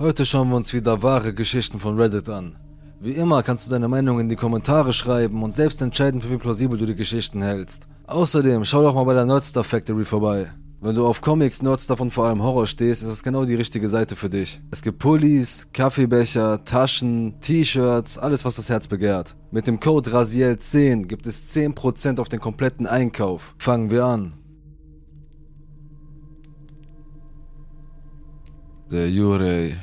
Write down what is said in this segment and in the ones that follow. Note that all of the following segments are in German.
Heute schauen wir uns wieder wahre Geschichten von Reddit an. Wie immer kannst du deine Meinung in die Kommentare schreiben und selbst entscheiden, für wie plausibel du die Geschichten hältst. Außerdem schau doch mal bei der Nerdstuff Factory vorbei. Wenn du auf Comics, Nerdstuff und vor allem Horror stehst, ist das genau die richtige Seite für dich. Es gibt Pullis, Kaffeebecher, Taschen, T-Shirts, alles was das Herz begehrt. Mit dem Code RASIEL10 gibt es 10% auf den kompletten Einkauf. Fangen wir an. Der Yurei.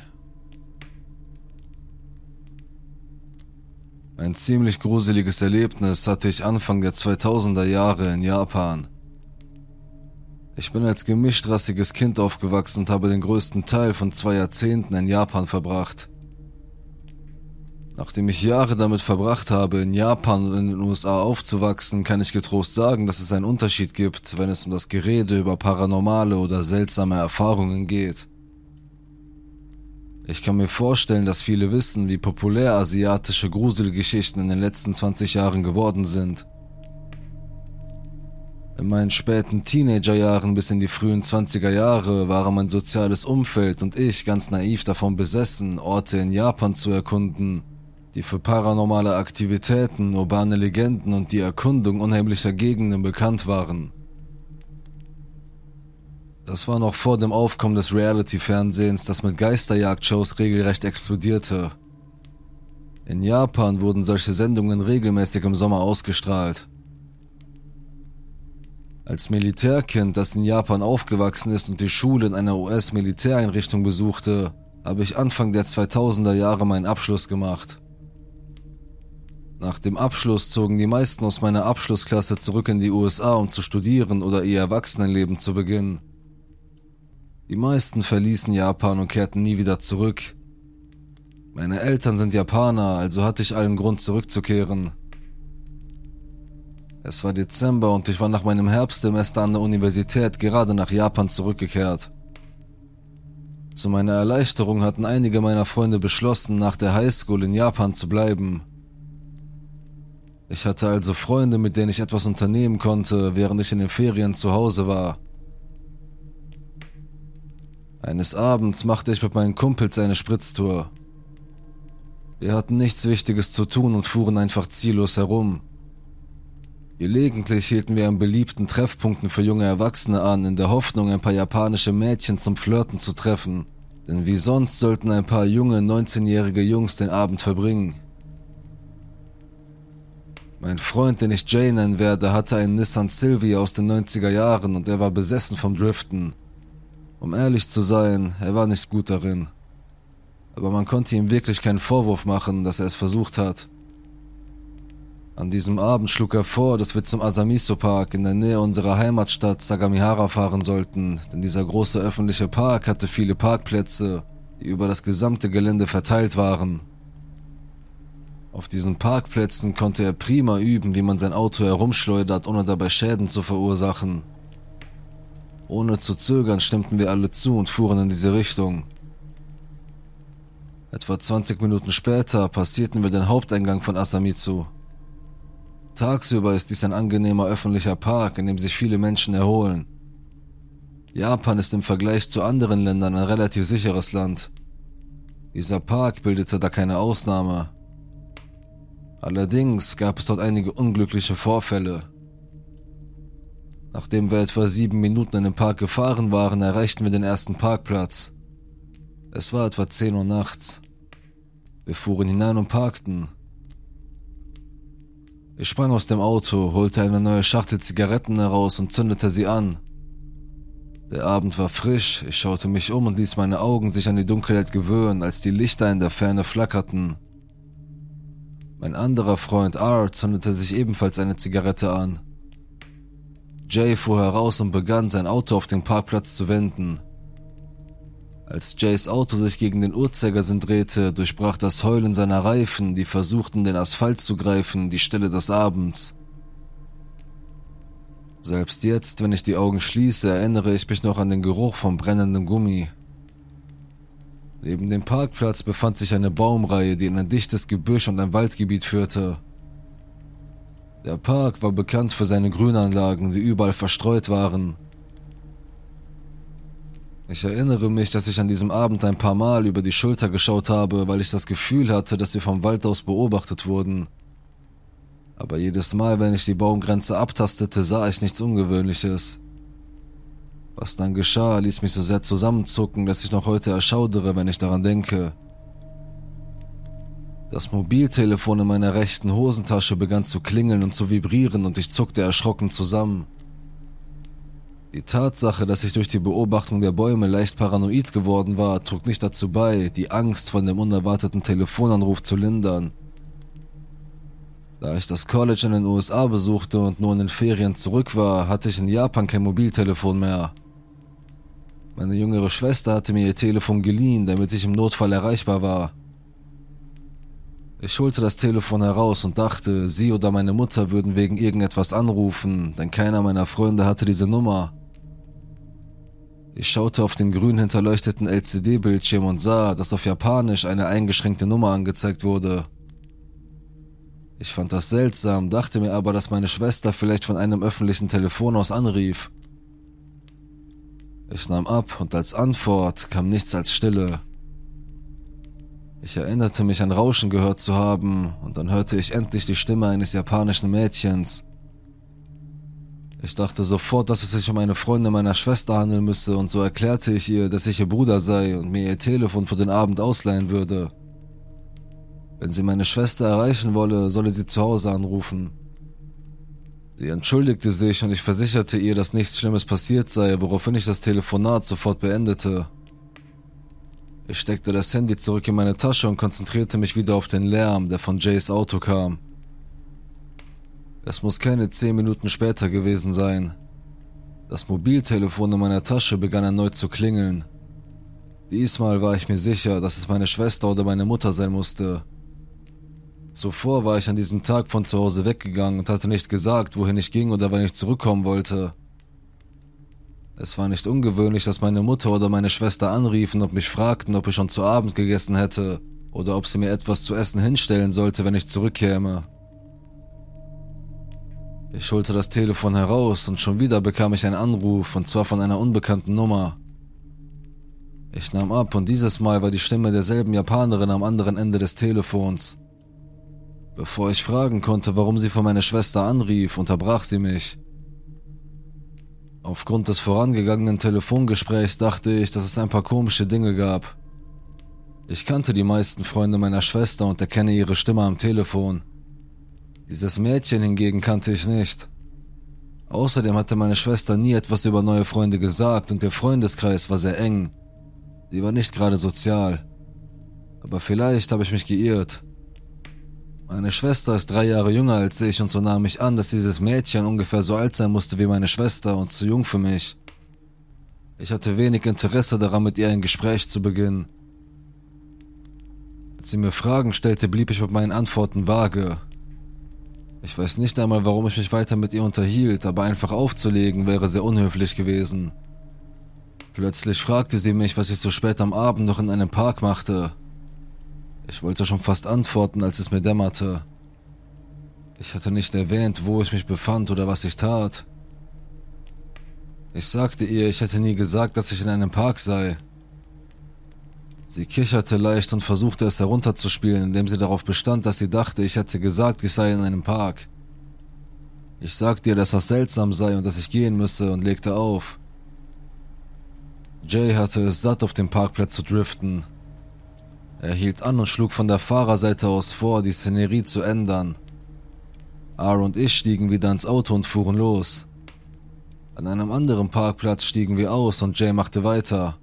Ein ziemlich gruseliges Erlebnis hatte ich Anfang der 2000er Jahre in Japan. Ich bin als gemischtrassiges Kind aufgewachsen und habe den größten Teil von zwei Jahrzehnten in Japan verbracht. Nachdem ich Jahre damit verbracht habe, in Japan und in den USA aufzuwachsen, kann ich getrost sagen, dass es einen Unterschied gibt, wenn es um das Gerede über paranormale oder seltsame Erfahrungen geht. Ich kann mir vorstellen, dass viele wissen, wie populär asiatische Gruselgeschichten in den letzten 20 Jahren geworden sind. In meinen späten Teenagerjahren bis in die frühen 20er Jahre waren mein soziales Umfeld und ich ganz naiv davon besessen, Orte in Japan zu erkunden, die für paranormale Aktivitäten, urbane Legenden und die Erkundung unheimlicher Gegenden bekannt waren. Das war noch vor dem Aufkommen des Reality-Fernsehens, das mit Geisterjagd-Shows regelrecht explodierte. In Japan wurden solche Sendungen regelmäßig im Sommer ausgestrahlt. Als Militärkind, das in Japan aufgewachsen ist und die Schule in einer US-Militäreinrichtung besuchte, habe ich Anfang der 2000er Jahre meinen Abschluss gemacht. Nach dem Abschluss zogen die meisten aus meiner Abschlussklasse zurück in die USA, um zu studieren oder ihr Erwachsenenleben zu beginnen. Die meisten verließen Japan und kehrten nie wieder zurück. Meine Eltern sind Japaner, also hatte ich allen Grund zurückzukehren. Es war Dezember und ich war nach meinem Herbstsemester an der Universität gerade nach Japan zurückgekehrt. Zu meiner Erleichterung hatten einige meiner Freunde beschlossen, nach der Highschool in Japan zu bleiben. Ich hatte also Freunde, mit denen ich etwas unternehmen konnte, während ich in den Ferien zu Hause war. Eines Abends machte ich mit meinen Kumpels eine Spritztour. Wir hatten nichts Wichtiges zu tun und fuhren einfach ziellos herum. Gelegentlich hielten wir an beliebten Treffpunkten für junge Erwachsene an, in der Hoffnung, ein paar japanische Mädchen zum Flirten zu treffen. Denn wie sonst sollten ein paar junge, 19-jährige Jungs den Abend verbringen. Mein Freund, den ich Jay nennen werde, hatte einen Nissan Sylvia aus den 90er Jahren und er war besessen vom Driften. Um ehrlich zu sein, er war nicht gut darin. Aber man konnte ihm wirklich keinen Vorwurf machen, dass er es versucht hat. An diesem Abend schlug er vor, dass wir zum Asamiso Park in der Nähe unserer Heimatstadt Sagamihara fahren sollten, denn dieser große öffentliche Park hatte viele Parkplätze, die über das gesamte Gelände verteilt waren. Auf diesen Parkplätzen konnte er prima üben, wie man sein Auto herumschleudert, ohne dabei Schäden zu verursachen. Ohne zu zögern stimmten wir alle zu und fuhren in diese Richtung. Etwa 20 Minuten später passierten wir den Haupteingang von Asamitsu. Tagsüber ist dies ein angenehmer öffentlicher Park, in dem sich viele Menschen erholen. Japan ist im Vergleich zu anderen Ländern ein relativ sicheres Land. Dieser Park bildete da keine Ausnahme. Allerdings gab es dort einige unglückliche Vorfälle. Nachdem wir etwa sieben Minuten in den Park gefahren waren, erreichten wir den ersten Parkplatz. Es war etwa 10 Uhr nachts. Wir fuhren hinein und parkten. Ich sprang aus dem Auto, holte eine neue Schachtel Zigaretten heraus und zündete sie an. Der Abend war frisch, ich schaute mich um und ließ meine Augen sich an die Dunkelheit gewöhnen, als die Lichter in der Ferne flackerten. Mein anderer Freund Art zündete sich ebenfalls eine Zigarette an. Jay fuhr heraus und begann, sein Auto auf den Parkplatz zu wenden. Als Jays Auto sich gegen den Uhrzeigersinn drehte, durchbrach das Heulen seiner Reifen, die versuchten, den Asphalt zu greifen, die Stille des Abends. Selbst jetzt, wenn ich die Augen schließe, erinnere ich mich noch an den Geruch vom brennenden Gummi. Neben dem Parkplatz befand sich eine Baumreihe, die in ein dichtes Gebüsch und ein Waldgebiet führte. Der Park war bekannt für seine Grünanlagen, die überall verstreut waren. Ich erinnere mich, dass ich an diesem Abend ein paar Mal über die Schulter geschaut habe, weil ich das Gefühl hatte, dass wir vom Wald aus beobachtet wurden. Aber jedes Mal, wenn ich die Baumgrenze abtastete, sah ich nichts Ungewöhnliches. Was dann geschah, ließ mich so sehr zusammenzucken, dass ich noch heute erschaudere, wenn ich daran denke. Das Mobiltelefon in meiner rechten Hosentasche begann zu klingeln und zu vibrieren und ich zuckte erschrocken zusammen. Die Tatsache, dass ich durch die Beobachtung der Bäume leicht paranoid geworden war, trug nicht dazu bei, die Angst von dem unerwarteten Telefonanruf zu lindern. Da ich das College in den USA besuchte und nur in den Ferien zurück war, hatte ich in Japan kein Mobiltelefon mehr. Meine jüngere Schwester hatte mir ihr Telefon geliehen, damit ich im Notfall erreichbar war. Ich holte das Telefon heraus und dachte, sie oder meine Mutter würden wegen irgendetwas anrufen, denn keiner meiner Freunde hatte diese Nummer. Ich schaute auf den grün hinterleuchteten LCD-Bildschirm und sah, dass auf Japanisch eine eingeschränkte Nummer angezeigt wurde. Ich fand das seltsam, dachte mir aber, dass meine Schwester vielleicht von einem öffentlichen Telefon aus anrief. Ich nahm ab und als Antwort kam nichts als Stille. Ich erinnerte mich an Rauschen gehört zu haben, und dann hörte ich endlich die Stimme eines japanischen Mädchens. Ich dachte sofort, dass es sich um eine Freundin meiner Schwester handeln müsse, und so erklärte ich ihr, dass ich ihr Bruder sei und mir ihr Telefon für den Abend ausleihen würde. Wenn sie meine Schwester erreichen wolle, solle sie zu Hause anrufen. Sie entschuldigte sich und ich versicherte ihr, dass nichts Schlimmes passiert sei, woraufhin ich das Telefonat sofort beendete. Ich steckte das Handy zurück in meine Tasche und konzentrierte mich wieder auf den Lärm, der von Jays Auto kam. Es muss keine zehn Minuten später gewesen sein. Das Mobiltelefon in meiner Tasche begann erneut zu klingeln. Diesmal war ich mir sicher, dass es meine Schwester oder meine Mutter sein musste. Zuvor war ich an diesem Tag von zu Hause weggegangen und hatte nicht gesagt, wohin ich ging oder wann ich zurückkommen wollte. Es war nicht ungewöhnlich, dass meine Mutter oder meine Schwester anriefen und mich fragten, ob ich schon zu Abend gegessen hätte oder ob sie mir etwas zu essen hinstellen sollte, wenn ich zurückkäme. Ich holte das Telefon heraus und schon wieder bekam ich einen Anruf, und zwar von einer unbekannten Nummer. Ich nahm ab und dieses Mal war die Stimme derselben Japanerin am anderen Ende des Telefons. Bevor ich fragen konnte, warum sie von meiner Schwester anrief, unterbrach sie mich. Aufgrund des vorangegangenen Telefongesprächs dachte ich, dass es ein paar komische Dinge gab. Ich kannte die meisten Freunde meiner Schwester und erkenne ihre Stimme am Telefon. Dieses Mädchen hingegen kannte ich nicht. Außerdem hatte meine Schwester nie etwas über neue Freunde gesagt und ihr Freundeskreis war sehr eng. Sie war nicht gerade sozial. Aber vielleicht habe ich mich geirrt. Meine Schwester ist drei Jahre jünger als ich und so nahm ich an, dass dieses Mädchen ungefähr so alt sein musste wie meine Schwester und zu jung für mich. Ich hatte wenig Interesse daran, mit ihr ein Gespräch zu beginnen. Als sie mir Fragen stellte, blieb ich mit meinen Antworten vage. Ich weiß nicht einmal, warum ich mich weiter mit ihr unterhielt, aber einfach aufzulegen wäre sehr unhöflich gewesen. Plötzlich fragte sie mich, was ich so spät am Abend noch in einem Park machte. Ich wollte schon fast antworten, als es mir dämmerte. Ich hatte nicht erwähnt, wo ich mich befand oder was ich tat. Ich sagte ihr, ich hätte nie gesagt, dass ich in einem Park sei. Sie kicherte leicht und versuchte es herunterzuspielen, indem sie darauf bestand, dass sie dachte, ich hätte gesagt, ich sei in einem Park. Ich sagte ihr, dass das seltsam sei und dass ich gehen müsse und legte auf. Jay hatte es satt, auf dem Parkplatz zu driften. Er hielt an und schlug von der Fahrerseite aus vor, die Szenerie zu ändern. R und ich stiegen wieder ins Auto und fuhren los. An einem anderen Parkplatz stiegen wir aus und Jay machte weiter.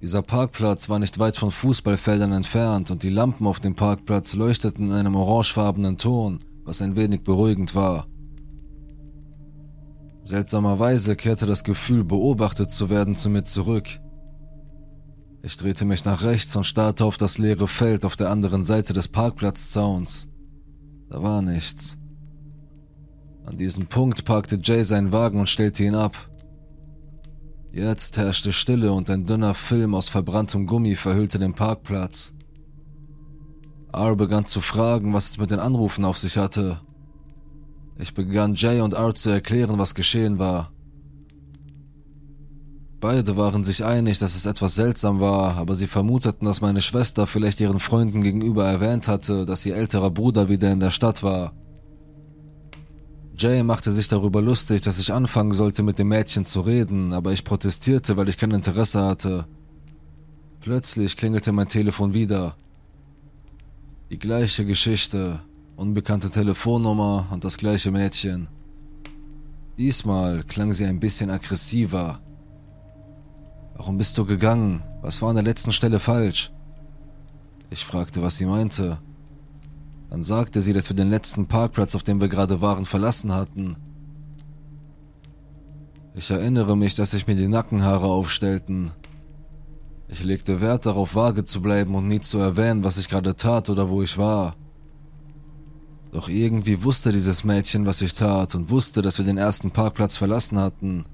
Dieser Parkplatz war nicht weit von Fußballfeldern entfernt und die Lampen auf dem Parkplatz leuchteten in einem orangefarbenen Ton, was ein wenig beruhigend war. Seltsamerweise kehrte das Gefühl, beobachtet zu werden, zu mir zurück. Ich drehte mich nach rechts und starrte auf das leere Feld auf der anderen Seite des Parkplatzzauns. Da war nichts. An diesem Punkt parkte Jay seinen Wagen und stellte ihn ab. Jetzt herrschte Stille und ein dünner Film aus verbranntem Gummi verhüllte den Parkplatz. R begann zu fragen, was es mit den Anrufen auf sich hatte. Ich begann Jay und R zu erklären, was geschehen war. Beide waren sich einig, dass es etwas seltsam war, aber sie vermuteten, dass meine Schwester vielleicht ihren Freunden gegenüber erwähnt hatte, dass ihr älterer Bruder wieder in der Stadt war. Jay machte sich darüber lustig, dass ich anfangen sollte, mit dem Mädchen zu reden, aber ich protestierte, weil ich kein Interesse hatte. Plötzlich klingelte mein Telefon wieder. Die gleiche Geschichte, unbekannte Telefonnummer und das gleiche Mädchen. Diesmal klang sie ein bisschen aggressiver. Warum bist du gegangen? Was war an der letzten Stelle falsch? Ich fragte, was sie meinte. Dann sagte sie, dass wir den letzten Parkplatz, auf dem wir gerade waren, verlassen hatten. Ich erinnere mich, dass sich mir die Nackenhaare aufstellten. Ich legte Wert darauf, vage zu bleiben und nie zu erwähnen, was ich gerade tat oder wo ich war. Doch irgendwie wusste dieses Mädchen, was ich tat und wusste, dass wir den ersten Parkplatz verlassen hatten.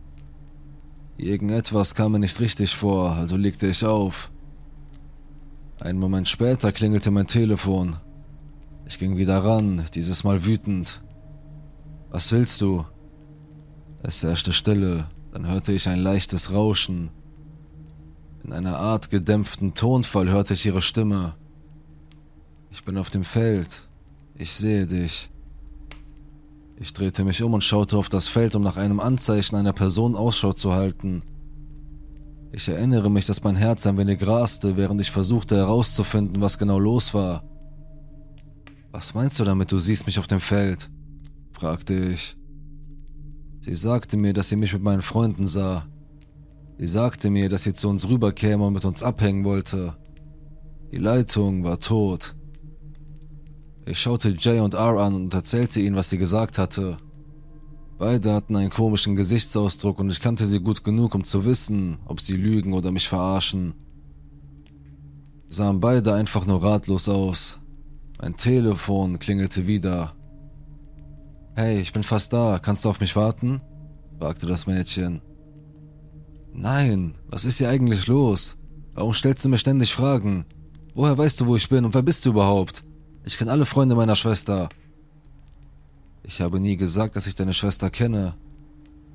Irgendetwas kam mir nicht richtig vor, also legte ich auf. Einen Moment später klingelte mein Telefon. Ich ging wieder ran, dieses Mal wütend. Was willst du? Es herrschte Stille, dann hörte ich ein leichtes Rauschen. In einer Art gedämpften Tonfall hörte ich ihre Stimme. Ich bin auf dem Feld. Ich sehe dich. Ich drehte mich um und schaute auf das Feld, um nach einem Anzeichen einer Person Ausschau zu halten. Ich erinnere mich, dass mein Herz ein wenig raste, während ich versuchte herauszufinden, was genau los war. Was meinst du damit, du siehst mich auf dem Feld? fragte ich. Sie sagte mir, dass sie mich mit meinen Freunden sah. Sie sagte mir, dass sie zu uns rüberkäme und mit uns abhängen wollte. Die Leitung war tot. Ich schaute Jay und R an und erzählte ihnen, was sie gesagt hatte. Beide hatten einen komischen Gesichtsausdruck und ich kannte sie gut genug, um zu wissen, ob sie lügen oder mich verarschen. Sahen beide einfach nur ratlos aus. Mein Telefon klingelte wieder. Hey, ich bin fast da, kannst du auf mich warten? fragte das Mädchen. Nein, was ist hier eigentlich los? Warum stellst du mir ständig Fragen? Woher weißt du, wo ich bin und wer bist du überhaupt? Ich kenne alle Freunde meiner Schwester. Ich habe nie gesagt, dass ich deine Schwester kenne,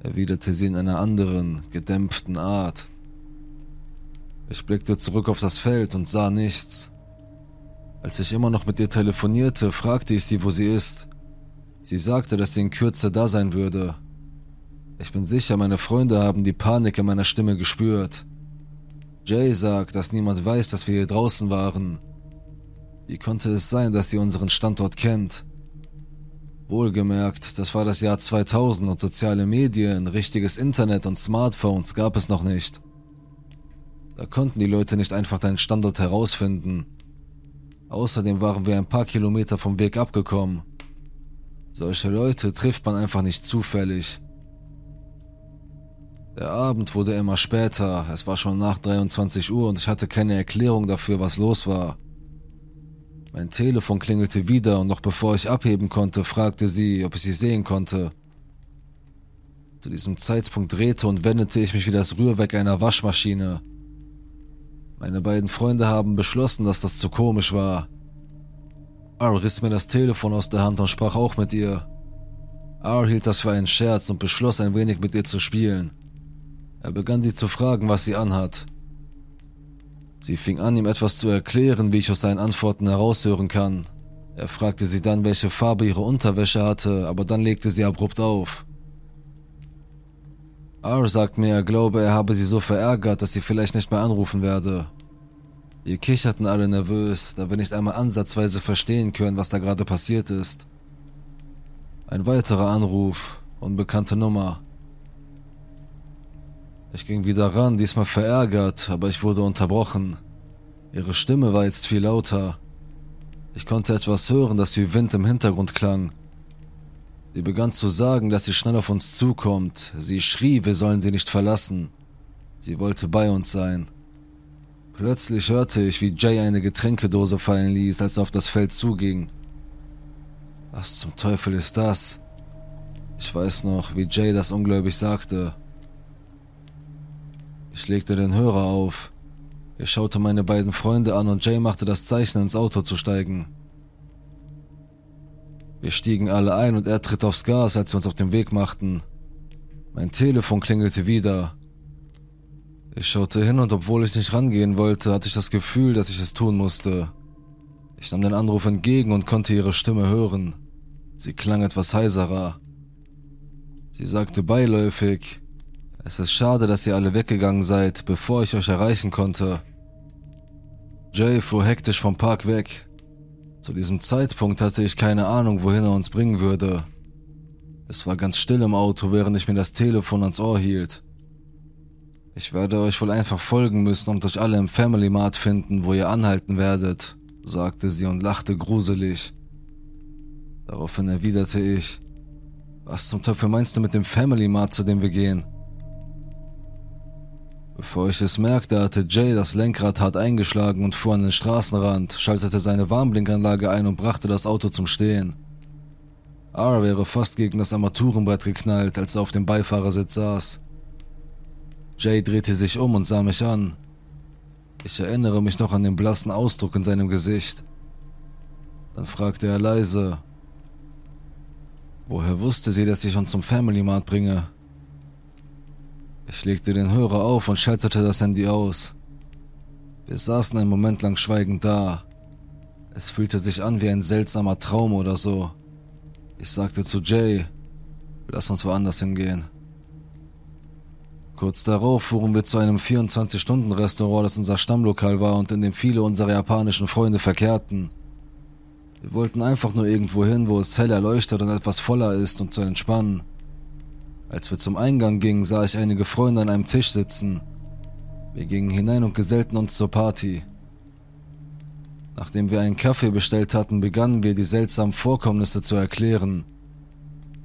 erwiderte sie in einer anderen, gedämpften Art. Ich blickte zurück auf das Feld und sah nichts. Als ich immer noch mit ihr telefonierte, fragte ich sie, wo sie ist. Sie sagte, dass sie in Kürze da sein würde. Ich bin sicher, meine Freunde haben die Panik in meiner Stimme gespürt. Jay sagt, dass niemand weiß, dass wir hier draußen waren wie konnte es sein, dass sie unseren Standort kennt? Wohlgemerkt, das war das Jahr 2000 und soziale Medien, richtiges Internet und Smartphones gab es noch nicht. Da konnten die Leute nicht einfach deinen Standort herausfinden. Außerdem waren wir ein paar Kilometer vom Weg abgekommen. Solche Leute trifft man einfach nicht zufällig. Der Abend wurde immer später, es war schon nach 23 Uhr und ich hatte keine Erklärung dafür, was los war. Mein Telefon klingelte wieder und noch bevor ich abheben konnte, fragte sie, ob ich sie sehen konnte. Zu diesem Zeitpunkt drehte und wendete ich mich wie das Rührwerk einer Waschmaschine. Meine beiden Freunde haben beschlossen, dass das zu komisch war. R riss mir das Telefon aus der Hand und sprach auch mit ihr. R hielt das für einen Scherz und beschloss ein wenig mit ihr zu spielen. Er begann sie zu fragen, was sie anhat. Sie fing an, ihm etwas zu erklären, wie ich aus seinen Antworten heraushören kann. Er fragte sie dann, welche Farbe ihre Unterwäsche hatte, aber dann legte sie abrupt auf. R sagt mir, er glaube, er habe sie so verärgert, dass sie vielleicht nicht mehr anrufen werde. Wir kicherten alle nervös, da wir nicht einmal ansatzweise verstehen können, was da gerade passiert ist. Ein weiterer Anruf, unbekannte Nummer. Ich ging wieder ran, diesmal verärgert, aber ich wurde unterbrochen. Ihre Stimme war jetzt viel lauter. Ich konnte etwas hören, das wie Wind im Hintergrund klang. Sie begann zu sagen, dass sie schnell auf uns zukommt. Sie schrie, wir sollen sie nicht verlassen. Sie wollte bei uns sein. Plötzlich hörte ich, wie Jay eine Getränkedose fallen ließ, als er auf das Feld zuging. Was zum Teufel ist das? Ich weiß noch, wie Jay das ungläubig sagte. Ich legte den Hörer auf. Ich schaute meine beiden Freunde an und Jay machte das Zeichen, ins Auto zu steigen. Wir stiegen alle ein und er tritt aufs Gas, als wir uns auf den Weg machten. Mein Telefon klingelte wieder. Ich schaute hin und obwohl ich nicht rangehen wollte, hatte ich das Gefühl, dass ich es tun musste. Ich nahm den Anruf entgegen und konnte ihre Stimme hören. Sie klang etwas heiserer. Sie sagte beiläufig, es ist schade, dass ihr alle weggegangen seid, bevor ich euch erreichen konnte. Jay fuhr hektisch vom Park weg. Zu diesem Zeitpunkt hatte ich keine Ahnung, wohin er uns bringen würde. Es war ganz still im Auto, während ich mir das Telefon ans Ohr hielt. Ich werde euch wohl einfach folgen müssen und euch alle im Family Mart finden, wo ihr anhalten werdet, sagte sie und lachte gruselig. Daraufhin erwiderte ich, was zum Teufel meinst du mit dem Family Mart, zu dem wir gehen? Bevor ich es merkte, hatte Jay das Lenkrad hart eingeschlagen und fuhr an den Straßenrand, schaltete seine Warnblinkanlage ein und brachte das Auto zum Stehen. R wäre fast gegen das Armaturenbrett geknallt, als er auf dem Beifahrersitz saß. Jay drehte sich um und sah mich an. Ich erinnere mich noch an den blassen Ausdruck in seinem Gesicht. Dann fragte er leise, woher wusste sie, dass ich uns zum Family Mart bringe? Ich legte den Hörer auf und schaltete das Handy aus. Wir saßen einen Moment lang schweigend da. Es fühlte sich an wie ein seltsamer Traum oder so. Ich sagte zu Jay, lass uns woanders hingehen. Kurz darauf fuhren wir zu einem 24-Stunden-Restaurant, das unser Stammlokal war und in dem viele unserer japanischen Freunde verkehrten. Wir wollten einfach nur irgendwo hin, wo es hell erleuchtet und etwas voller ist und zu entspannen. Als wir zum Eingang gingen, sah ich einige Freunde an einem Tisch sitzen. Wir gingen hinein und gesellten uns zur Party. Nachdem wir einen Kaffee bestellt hatten, begannen wir die seltsamen Vorkommnisse zu erklären.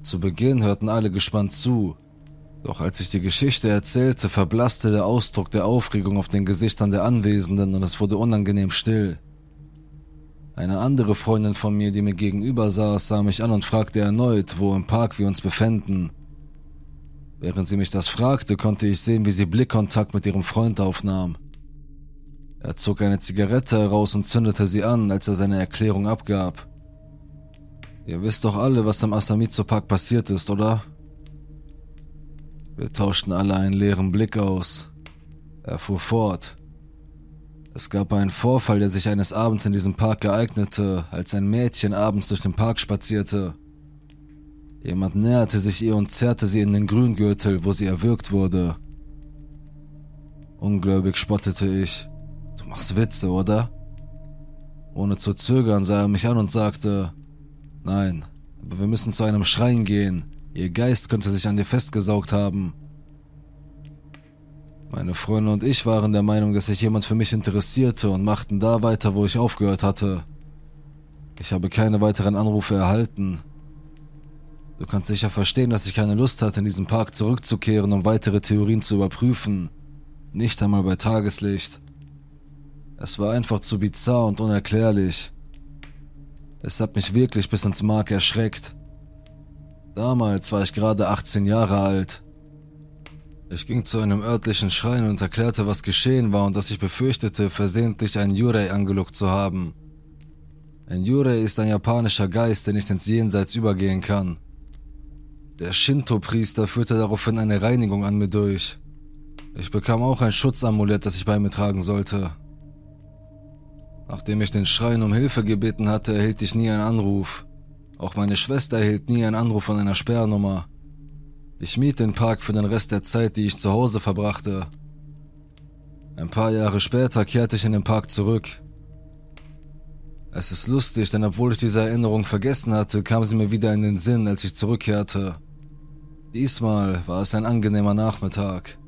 Zu Beginn hörten alle gespannt zu, doch als ich die Geschichte erzählte, verblasste der Ausdruck der Aufregung auf den Gesichtern der Anwesenden und es wurde unangenehm still. Eine andere Freundin von mir, die mir gegenüber saß, sah mich an und fragte erneut, wo im Park wir uns befänden. Während sie mich das fragte, konnte ich sehen, wie sie Blickkontakt mit ihrem Freund aufnahm. Er zog eine Zigarette heraus und zündete sie an, als er seine Erklärung abgab. Ihr wisst doch alle, was am Asamizo Park passiert ist, oder? Wir tauschten alle einen leeren Blick aus. Er fuhr fort. Es gab einen Vorfall, der sich eines Abends in diesem Park ereignete, als ein Mädchen abends durch den Park spazierte. Jemand näherte sich ihr und zerrte sie in den Grüngürtel, wo sie erwürgt wurde. Ungläubig spottete ich. Du machst Witze, oder? Ohne zu zögern sah er mich an und sagte, Nein, aber wir müssen zu einem Schrein gehen. Ihr Geist könnte sich an dir festgesaugt haben. Meine Freunde und ich waren der Meinung, dass sich jemand für mich interessierte und machten da weiter, wo ich aufgehört hatte. Ich habe keine weiteren Anrufe erhalten. Du kannst sicher verstehen, dass ich keine Lust hatte, in diesen Park zurückzukehren, um weitere Theorien zu überprüfen. Nicht einmal bei Tageslicht. Es war einfach zu bizarr und unerklärlich. Es hat mich wirklich bis ins Mark erschreckt. Damals war ich gerade 18 Jahre alt. Ich ging zu einem örtlichen Schrein und erklärte, was geschehen war und dass ich befürchtete, versehentlich einen Yurei angelockt zu haben. Ein Yurei ist ein japanischer Geist, der nicht ins Jenseits übergehen kann. Der Shinto-Priester führte daraufhin eine Reinigung an mir durch. Ich bekam auch ein Schutzamulett, das ich bei mir tragen sollte. Nachdem ich den Schrein um Hilfe gebeten hatte, erhielt ich nie einen Anruf. Auch meine Schwester erhielt nie einen Anruf von einer Sperrnummer. Ich miet den Park für den Rest der Zeit, die ich zu Hause verbrachte. Ein paar Jahre später kehrte ich in den Park zurück. Es ist lustig, denn obwohl ich diese Erinnerung vergessen hatte, kam sie mir wieder in den Sinn, als ich zurückkehrte. Diesmal war es ein angenehmer Nachmittag.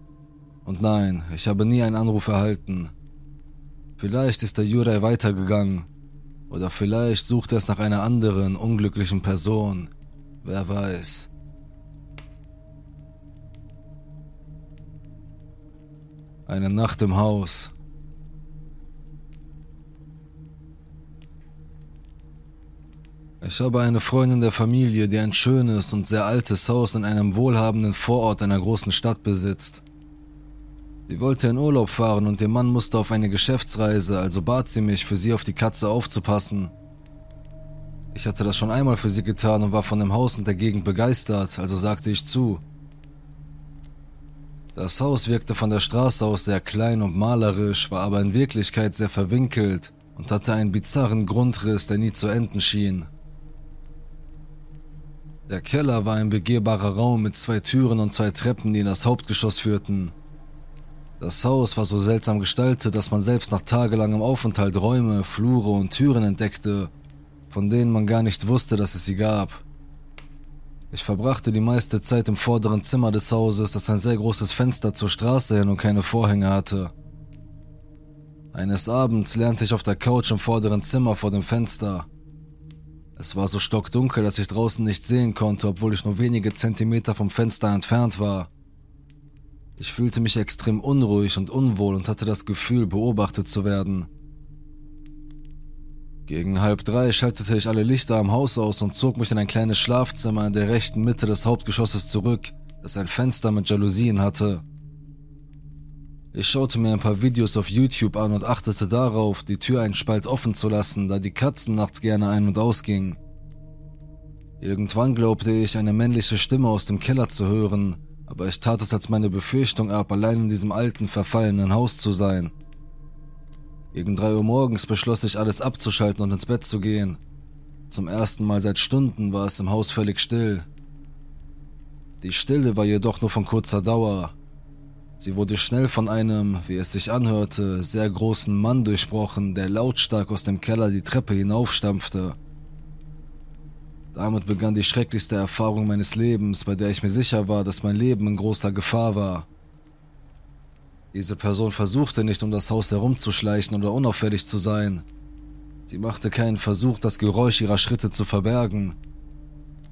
Und nein, ich habe nie einen Anruf erhalten. Vielleicht ist der Jurei weitergegangen oder vielleicht sucht er es nach einer anderen, unglücklichen Person. Wer weiß. Eine Nacht im Haus. Ich habe eine Freundin der Familie, die ein schönes und sehr altes Haus in einem wohlhabenden Vorort einer großen Stadt besitzt. Sie wollte in Urlaub fahren und ihr Mann musste auf eine Geschäftsreise, also bat sie mich, für sie auf die Katze aufzupassen. Ich hatte das schon einmal für sie getan und war von dem Haus und der Gegend begeistert, also sagte ich zu. Das Haus wirkte von der Straße aus sehr klein und malerisch, war aber in Wirklichkeit sehr verwinkelt und hatte einen bizarren Grundriss, der nie zu enden schien. Der Keller war ein begehbarer Raum mit zwei Türen und zwei Treppen, die in das Hauptgeschoss führten. Das Haus war so seltsam gestaltet, dass man selbst nach tagelangem Aufenthalt Räume, Flure und Türen entdeckte, von denen man gar nicht wusste, dass es sie gab. Ich verbrachte die meiste Zeit im vorderen Zimmer des Hauses, das ein sehr großes Fenster zur Straße hin und keine Vorhänge hatte. Eines Abends lernte ich auf der Couch im vorderen Zimmer vor dem Fenster. Es war so stockdunkel, dass ich draußen nicht sehen konnte, obwohl ich nur wenige Zentimeter vom Fenster entfernt war. Ich fühlte mich extrem unruhig und unwohl und hatte das Gefühl, beobachtet zu werden. Gegen halb drei schaltete ich alle Lichter am Haus aus und zog mich in ein kleines Schlafzimmer in der rechten Mitte des Hauptgeschosses zurück, das ein Fenster mit Jalousien hatte. Ich schaute mir ein paar Videos auf YouTube an und achtete darauf, die Tür einen Spalt offen zu lassen, da die Katzen nachts gerne ein- und ausgingen. Irgendwann glaubte ich, eine männliche Stimme aus dem Keller zu hören, aber ich tat es als meine Befürchtung ab, allein in diesem alten, verfallenen Haus zu sein. Gegen drei Uhr morgens beschloss ich, alles abzuschalten und ins Bett zu gehen. Zum ersten Mal seit Stunden war es im Haus völlig still. Die Stille war jedoch nur von kurzer Dauer. Sie wurde schnell von einem, wie es sich anhörte, sehr großen Mann durchbrochen, der lautstark aus dem Keller die Treppe hinaufstampfte. Damit begann die schrecklichste Erfahrung meines Lebens, bei der ich mir sicher war, dass mein Leben in großer Gefahr war. Diese Person versuchte nicht, um das Haus herumzuschleichen oder unauffällig zu sein. Sie machte keinen Versuch, das Geräusch ihrer Schritte zu verbergen.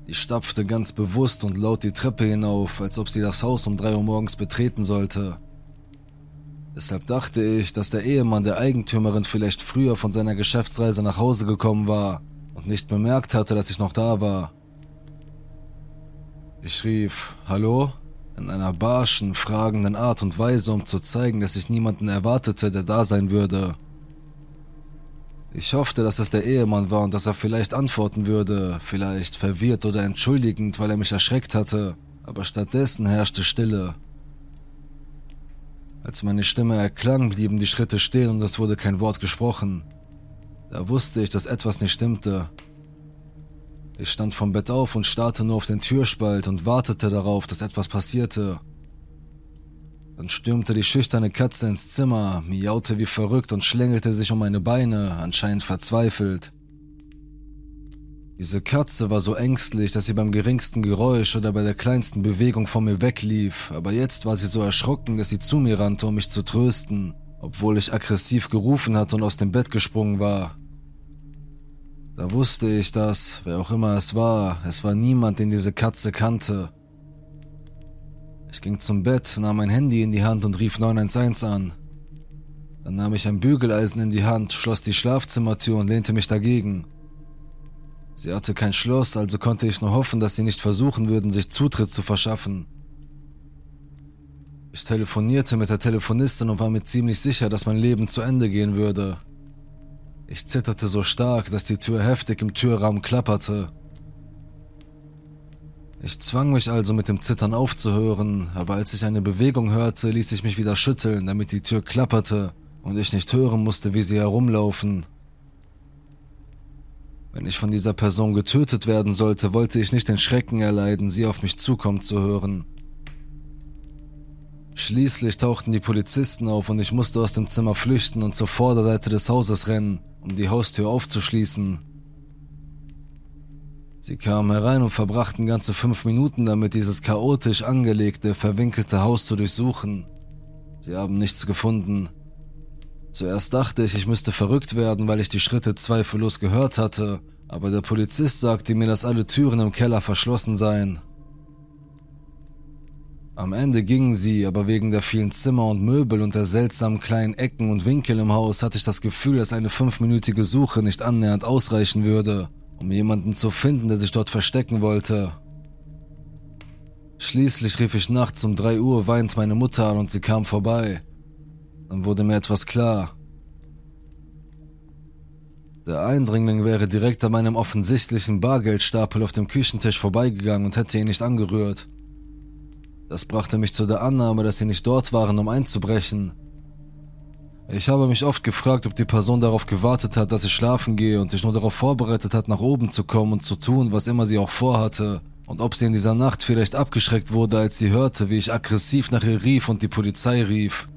Sie stapfte ganz bewusst und laut die Treppe hinauf, als ob sie das Haus um drei Uhr morgens betreten sollte. Deshalb dachte ich, dass der Ehemann der Eigentümerin vielleicht früher von seiner Geschäftsreise nach Hause gekommen war und nicht bemerkt hatte, dass ich noch da war. Ich rief, Hallo? in einer barschen, fragenden Art und Weise, um zu zeigen, dass ich niemanden erwartete, der da sein würde. Ich hoffte, dass es der Ehemann war und dass er vielleicht antworten würde, vielleicht verwirrt oder entschuldigend, weil er mich erschreckt hatte, aber stattdessen herrschte Stille. Als meine Stimme erklang, blieben die Schritte stehen und es wurde kein Wort gesprochen. Da wusste ich, dass etwas nicht stimmte. Ich stand vom Bett auf und starrte nur auf den Türspalt und wartete darauf, dass etwas passierte. Dann stürmte die schüchterne Katze ins Zimmer, miaute wie verrückt und schlängelte sich um meine Beine, anscheinend verzweifelt. Diese Katze war so ängstlich, dass sie beim geringsten Geräusch oder bei der kleinsten Bewegung von mir weglief, aber jetzt war sie so erschrocken, dass sie zu mir rannte, um mich zu trösten, obwohl ich aggressiv gerufen hatte und aus dem Bett gesprungen war. Da wusste ich, dass, wer auch immer es war, es war niemand, den diese Katze kannte. Ich ging zum Bett, nahm mein Handy in die Hand und rief 911 an. Dann nahm ich ein Bügeleisen in die Hand, schloss die Schlafzimmertür und lehnte mich dagegen. Sie hatte kein Schloss, also konnte ich nur hoffen, dass sie nicht versuchen würden, sich Zutritt zu verschaffen. Ich telefonierte mit der Telefonistin und war mir ziemlich sicher, dass mein Leben zu Ende gehen würde. Ich zitterte so stark, dass die Tür heftig im Türrahmen klapperte. Ich zwang mich also mit dem Zittern aufzuhören, aber als ich eine Bewegung hörte, ließ ich mich wieder schütteln, damit die Tür klapperte und ich nicht hören musste, wie sie herumlaufen. Wenn ich von dieser Person getötet werden sollte, wollte ich nicht den Schrecken erleiden, sie auf mich zukommen zu hören. Schließlich tauchten die Polizisten auf und ich musste aus dem Zimmer flüchten und zur Vorderseite des Hauses rennen um die Haustür aufzuschließen. Sie kamen herein und verbrachten ganze fünf Minuten damit, dieses chaotisch angelegte, verwinkelte Haus zu durchsuchen. Sie haben nichts gefunden. Zuerst dachte ich, ich müsste verrückt werden, weil ich die Schritte zweifellos gehört hatte, aber der Polizist sagte mir, dass alle Türen im Keller verschlossen seien. Am Ende gingen sie, aber wegen der vielen Zimmer und Möbel und der seltsamen kleinen Ecken und Winkel im Haus hatte ich das Gefühl, dass eine fünfminütige Suche nicht annähernd ausreichen würde, um jemanden zu finden, der sich dort verstecken wollte. Schließlich rief ich nachts um drei Uhr weint meine Mutter an und sie kam vorbei. Dann wurde mir etwas klar. Der Eindringling wäre direkt an meinem offensichtlichen Bargeldstapel auf dem Küchentisch vorbeigegangen und hätte ihn nicht angerührt. Das brachte mich zu der Annahme, dass sie nicht dort waren, um einzubrechen. Ich habe mich oft gefragt, ob die Person darauf gewartet hat, dass ich schlafen gehe und sich nur darauf vorbereitet hat, nach oben zu kommen und zu tun, was immer sie auch vorhatte, und ob sie in dieser Nacht vielleicht abgeschreckt wurde, als sie hörte, wie ich aggressiv nach ihr rief und die Polizei rief.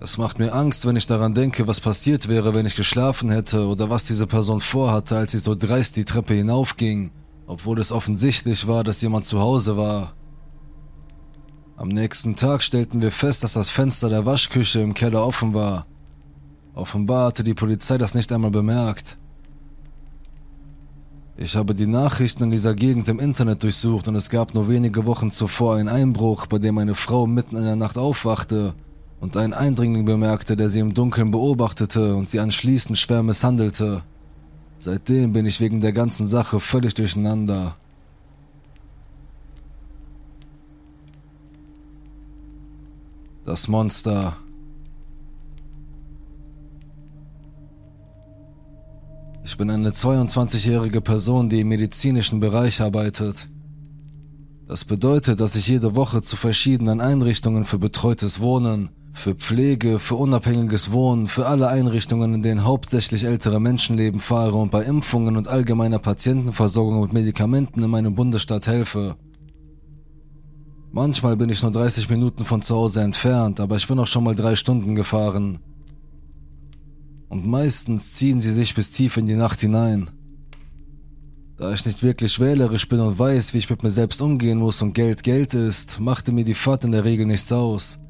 Es macht mir Angst, wenn ich daran denke, was passiert wäre, wenn ich geschlafen hätte oder was diese Person vorhatte, als sie so dreist die Treppe hinaufging, obwohl es offensichtlich war, dass jemand zu Hause war. Am nächsten Tag stellten wir fest, dass das Fenster der Waschküche im Keller offen war. Offenbar hatte die Polizei das nicht einmal bemerkt. Ich habe die Nachrichten in dieser Gegend im Internet durchsucht und es gab nur wenige Wochen zuvor einen Einbruch, bei dem eine Frau mitten in der Nacht aufwachte und einen Eindringling bemerkte, der sie im Dunkeln beobachtete und sie anschließend schwer misshandelte. Seitdem bin ich wegen der ganzen Sache völlig durcheinander. Das Monster. Ich bin eine 22-jährige Person, die im medizinischen Bereich arbeitet. Das bedeutet, dass ich jede Woche zu verschiedenen Einrichtungen für betreutes Wohnen, für Pflege, für unabhängiges Wohnen, für alle Einrichtungen, in denen hauptsächlich ältere Menschen leben, fahre und bei Impfungen und allgemeiner Patientenversorgung mit Medikamenten in meinem Bundesstaat helfe. Manchmal bin ich nur 30 Minuten von zu Hause entfernt, aber ich bin auch schon mal drei Stunden gefahren. Und meistens ziehen sie sich bis tief in die Nacht hinein. Da ich nicht wirklich wählerisch bin und weiß, wie ich mit mir selbst umgehen muss und Geld Geld ist, machte mir die Fahrt in der Regel nichts aus.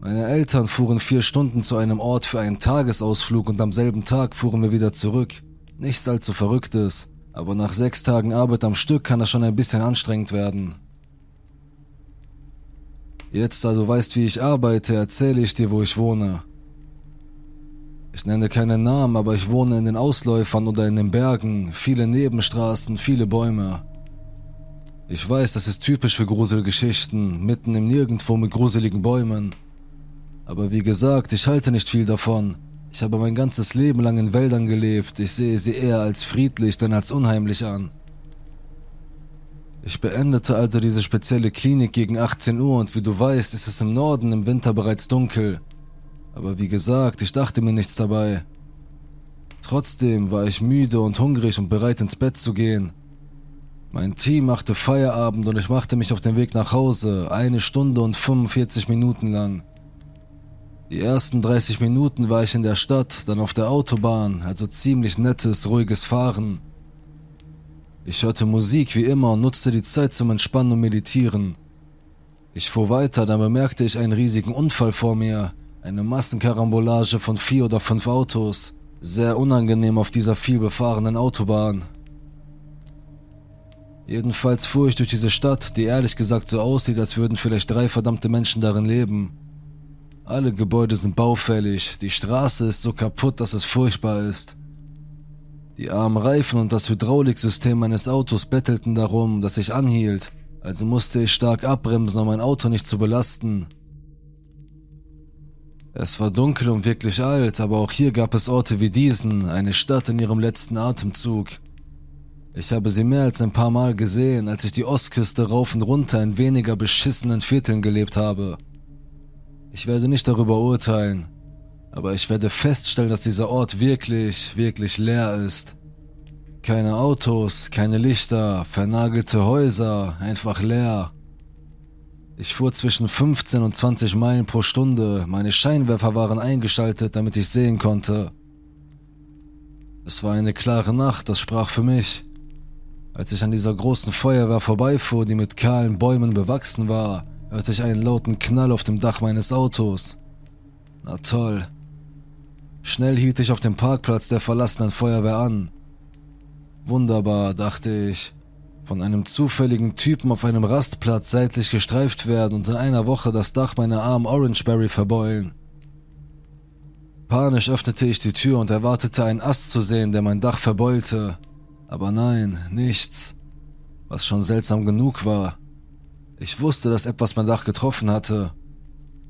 Meine Eltern fuhren vier Stunden zu einem Ort für einen Tagesausflug und am selben Tag fuhren wir wieder zurück. Nichts allzu Verrücktes, aber nach sechs Tagen Arbeit am Stück kann das schon ein bisschen anstrengend werden. Jetzt, da du weißt, wie ich arbeite, erzähle ich dir, wo ich wohne. Ich nenne keine Namen, aber ich wohne in den Ausläufern oder in den Bergen, viele Nebenstraßen, viele Bäume. Ich weiß, das ist typisch für Gruselgeschichten, mitten im Nirgendwo mit gruseligen Bäumen. Aber wie gesagt, ich halte nicht viel davon. Ich habe mein ganzes Leben lang in Wäldern gelebt. Ich sehe sie eher als friedlich denn als unheimlich an. Ich beendete also diese spezielle Klinik gegen 18 Uhr und wie du weißt, ist es im Norden im Winter bereits dunkel. Aber wie gesagt, ich dachte mir nichts dabei. Trotzdem war ich müde und hungrig und bereit ins Bett zu gehen. Mein Team machte Feierabend und ich machte mich auf den Weg nach Hause, eine Stunde und 45 Minuten lang. Die ersten 30 Minuten war ich in der Stadt, dann auf der Autobahn, also ziemlich nettes, ruhiges Fahren. Ich hörte Musik wie immer und nutzte die Zeit zum Entspannen und Meditieren. Ich fuhr weiter, dann bemerkte ich einen riesigen Unfall vor mir, eine Massenkarambolage von vier oder fünf Autos. Sehr unangenehm auf dieser vielbefahrenen Autobahn. Jedenfalls fuhr ich durch diese Stadt, die ehrlich gesagt so aussieht, als würden vielleicht drei verdammte Menschen darin leben. Alle Gebäude sind baufällig, die Straße ist so kaputt, dass es furchtbar ist. Die armen Reifen und das Hydrauliksystem meines Autos bettelten darum, dass ich anhielt, also musste ich stark abbremsen, um mein Auto nicht zu belasten. Es war dunkel und wirklich alt, aber auch hier gab es Orte wie diesen, eine Stadt in ihrem letzten Atemzug. Ich habe sie mehr als ein paar Mal gesehen, als ich die Ostküste rauf und runter in weniger beschissenen Vierteln gelebt habe. Ich werde nicht darüber urteilen, aber ich werde feststellen, dass dieser Ort wirklich, wirklich leer ist. Keine Autos, keine Lichter, vernagelte Häuser, einfach leer. Ich fuhr zwischen 15 und 20 Meilen pro Stunde, meine Scheinwerfer waren eingeschaltet, damit ich sehen konnte. Es war eine klare Nacht, das sprach für mich. Als ich an dieser großen Feuerwehr vorbeifuhr, die mit kahlen Bäumen bewachsen war, hörte ich einen lauten Knall auf dem Dach meines Autos. Na toll. Schnell hielt ich auf dem Parkplatz der verlassenen Feuerwehr an. Wunderbar, dachte ich. Von einem zufälligen Typen auf einem Rastplatz seitlich gestreift werden und in einer Woche das Dach meiner armen Orangeberry verbeulen. Panisch öffnete ich die Tür und erwartete einen Ast zu sehen, der mein Dach verbeulte. Aber nein, nichts. Was schon seltsam genug war. Ich wusste, dass etwas mein Dach getroffen hatte.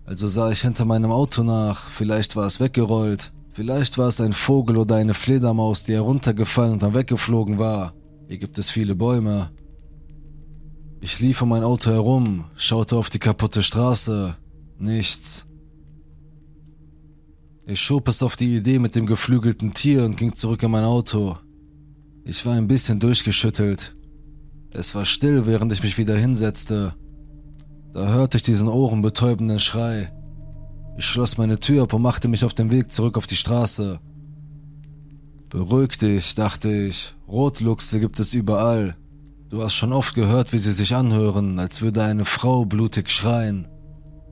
Also sah ich hinter meinem Auto nach, vielleicht war es weggerollt, vielleicht war es ein Vogel oder eine Fledermaus, die heruntergefallen und dann weggeflogen war. Hier gibt es viele Bäume. Ich lief um mein Auto herum, schaute auf die kaputte Straße. Nichts. Ich schob es auf die Idee mit dem geflügelten Tier und ging zurück in mein Auto. Ich war ein bisschen durchgeschüttelt. Es war still, während ich mich wieder hinsetzte. Da hörte ich diesen ohrenbetäubenden Schrei. Ich schloss meine Tür ab und machte mich auf den Weg zurück auf die Straße. Beruhig dich, dachte ich. Rotluchse gibt es überall. Du hast schon oft gehört, wie sie sich anhören, als würde eine Frau blutig schreien.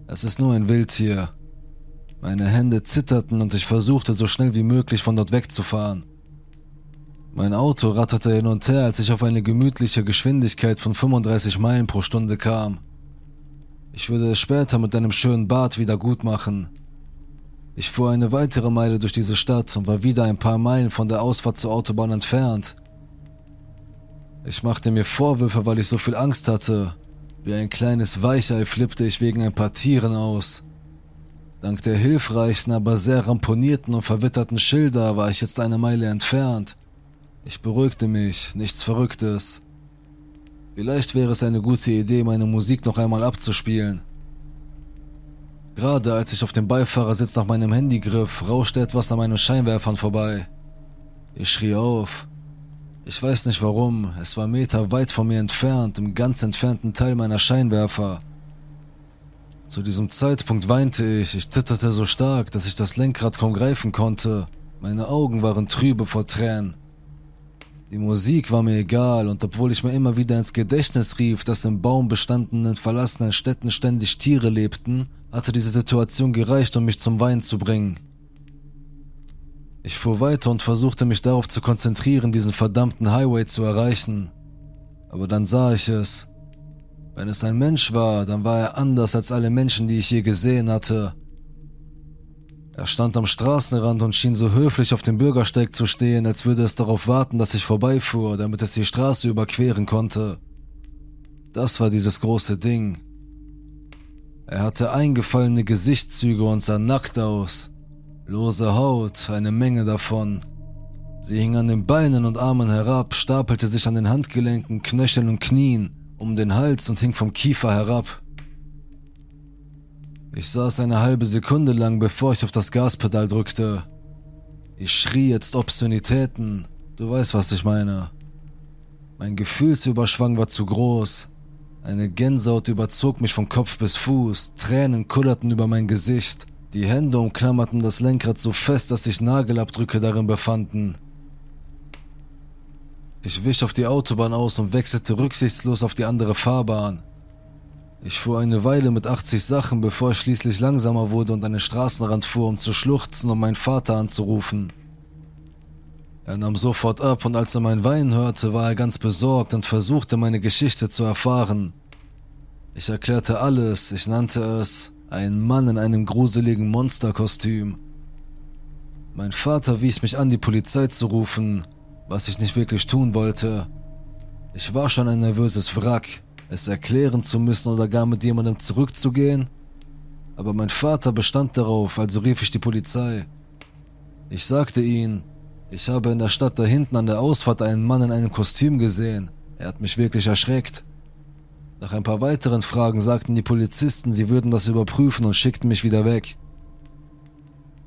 Es ist nur ein Wildtier. Meine Hände zitterten und ich versuchte so schnell wie möglich von dort wegzufahren. Mein Auto ratterte hin und her, als ich auf eine gemütliche Geschwindigkeit von 35 Meilen pro Stunde kam. Ich würde es später mit einem schönen Bad wieder gut machen. Ich fuhr eine weitere Meile durch diese Stadt und war wieder ein paar Meilen von der Ausfahrt zur Autobahn entfernt. Ich machte mir Vorwürfe, weil ich so viel Angst hatte. Wie ein kleines Weichei flippte ich wegen ein paar Tieren aus. Dank der hilfreichen, aber sehr ramponierten und verwitterten Schilder war ich jetzt eine Meile entfernt. Ich beruhigte mich, nichts Verrücktes. Vielleicht wäre es eine gute Idee, meine Musik noch einmal abzuspielen. Gerade als ich auf dem Beifahrersitz nach meinem Handy griff, rauschte etwas an meinen Scheinwerfern vorbei. Ich schrie auf. Ich weiß nicht warum, es war Meter weit von mir entfernt, im ganz entfernten Teil meiner Scheinwerfer. Zu diesem Zeitpunkt weinte ich, ich zitterte so stark, dass ich das Lenkrad kaum greifen konnte. Meine Augen waren trübe vor Tränen. Die Musik war mir egal und obwohl ich mir immer wieder ins Gedächtnis rief, dass in baumbestandenen, verlassenen Städten ständig Tiere lebten, hatte diese Situation gereicht, um mich zum Weinen zu bringen. Ich fuhr weiter und versuchte mich darauf zu konzentrieren, diesen verdammten Highway zu erreichen. Aber dann sah ich es. Wenn es ein Mensch war, dann war er anders als alle Menschen, die ich je gesehen hatte. Er stand am Straßenrand und schien so höflich auf dem Bürgersteig zu stehen, als würde es darauf warten, dass ich vorbeifuhr, damit es die Straße überqueren konnte. Das war dieses große Ding. Er hatte eingefallene Gesichtszüge und sah nackt aus. Lose Haut, eine Menge davon. Sie hing an den Beinen und Armen herab, stapelte sich an den Handgelenken, Knöcheln und Knien, um den Hals und hing vom Kiefer herab. Ich saß eine halbe Sekunde lang, bevor ich auf das Gaspedal drückte. Ich schrie jetzt Obszönitäten. Du weißt, was ich meine. Mein Gefühlsüberschwang war zu groß. Eine Gänsehaut überzog mich von Kopf bis Fuß. Tränen kullerten über mein Gesicht. Die Hände umklammerten das Lenkrad so fest, dass sich Nagelabdrücke darin befanden. Ich wich auf die Autobahn aus und wechselte rücksichtslos auf die andere Fahrbahn. Ich fuhr eine Weile mit 80 Sachen, bevor ich schließlich langsamer wurde und an den Straßenrand fuhr, um zu schluchzen und meinen Vater anzurufen. Er nahm sofort ab und als er mein Weinen hörte, war er ganz besorgt und versuchte meine Geschichte zu erfahren. Ich erklärte alles, ich nannte es ein Mann in einem gruseligen Monsterkostüm. Mein Vater wies mich an, die Polizei zu rufen, was ich nicht wirklich tun wollte. Ich war schon ein nervöses Wrack, es erklären zu müssen oder gar mit jemandem zurückzugehen. Aber mein Vater bestand darauf, also rief ich die Polizei. Ich sagte ihnen, ich habe in der Stadt da hinten an der Ausfahrt einen Mann in einem Kostüm gesehen. Er hat mich wirklich erschreckt. Nach ein paar weiteren Fragen sagten die Polizisten, sie würden das überprüfen und schickten mich wieder weg.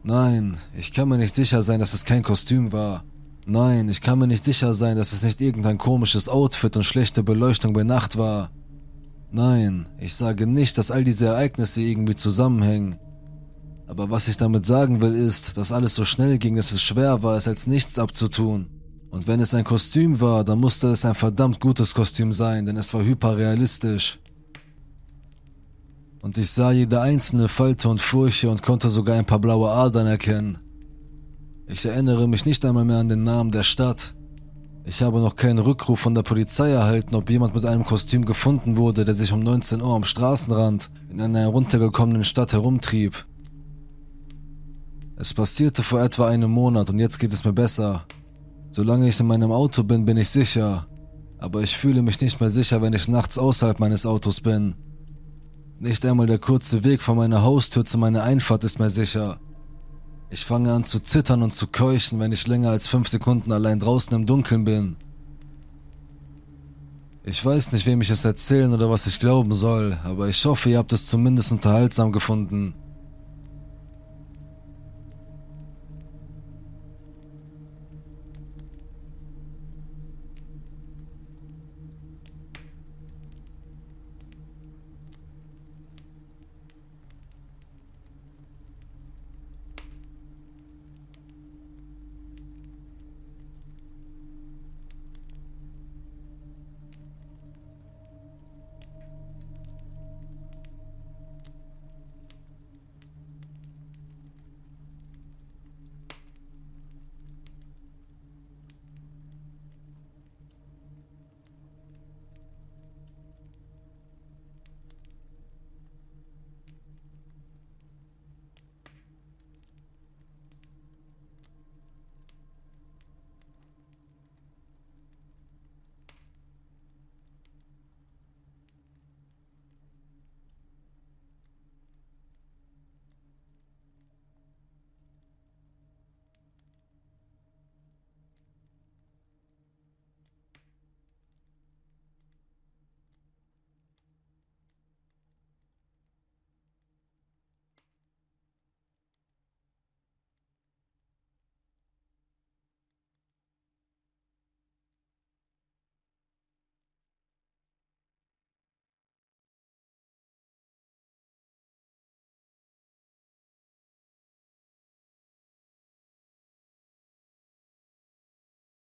Nein, ich kann mir nicht sicher sein, dass es kein Kostüm war. Nein, ich kann mir nicht sicher sein, dass es nicht irgendein komisches Outfit und schlechte Beleuchtung bei Nacht war. Nein, ich sage nicht, dass all diese Ereignisse irgendwie zusammenhängen. Aber was ich damit sagen will, ist, dass alles so schnell ging, dass es schwer war, es als nichts abzutun. Und wenn es ein Kostüm war, dann musste es ein verdammt gutes Kostüm sein, denn es war hyperrealistisch. Und ich sah jede einzelne Falte und Furche und konnte sogar ein paar blaue Adern erkennen. Ich erinnere mich nicht einmal mehr an den Namen der Stadt. Ich habe noch keinen Rückruf von der Polizei erhalten, ob jemand mit einem Kostüm gefunden wurde, der sich um 19 Uhr am Straßenrand in einer heruntergekommenen Stadt herumtrieb. Es passierte vor etwa einem Monat und jetzt geht es mir besser. Solange ich in meinem Auto bin, bin ich sicher. Aber ich fühle mich nicht mehr sicher, wenn ich nachts außerhalb meines Autos bin. Nicht einmal der kurze Weg von meiner Haustür zu meiner Einfahrt ist mir sicher. Ich fange an zu zittern und zu keuchen, wenn ich länger als fünf Sekunden allein draußen im Dunkeln bin. Ich weiß nicht, wem ich es erzählen oder was ich glauben soll, aber ich hoffe, ihr habt es zumindest unterhaltsam gefunden.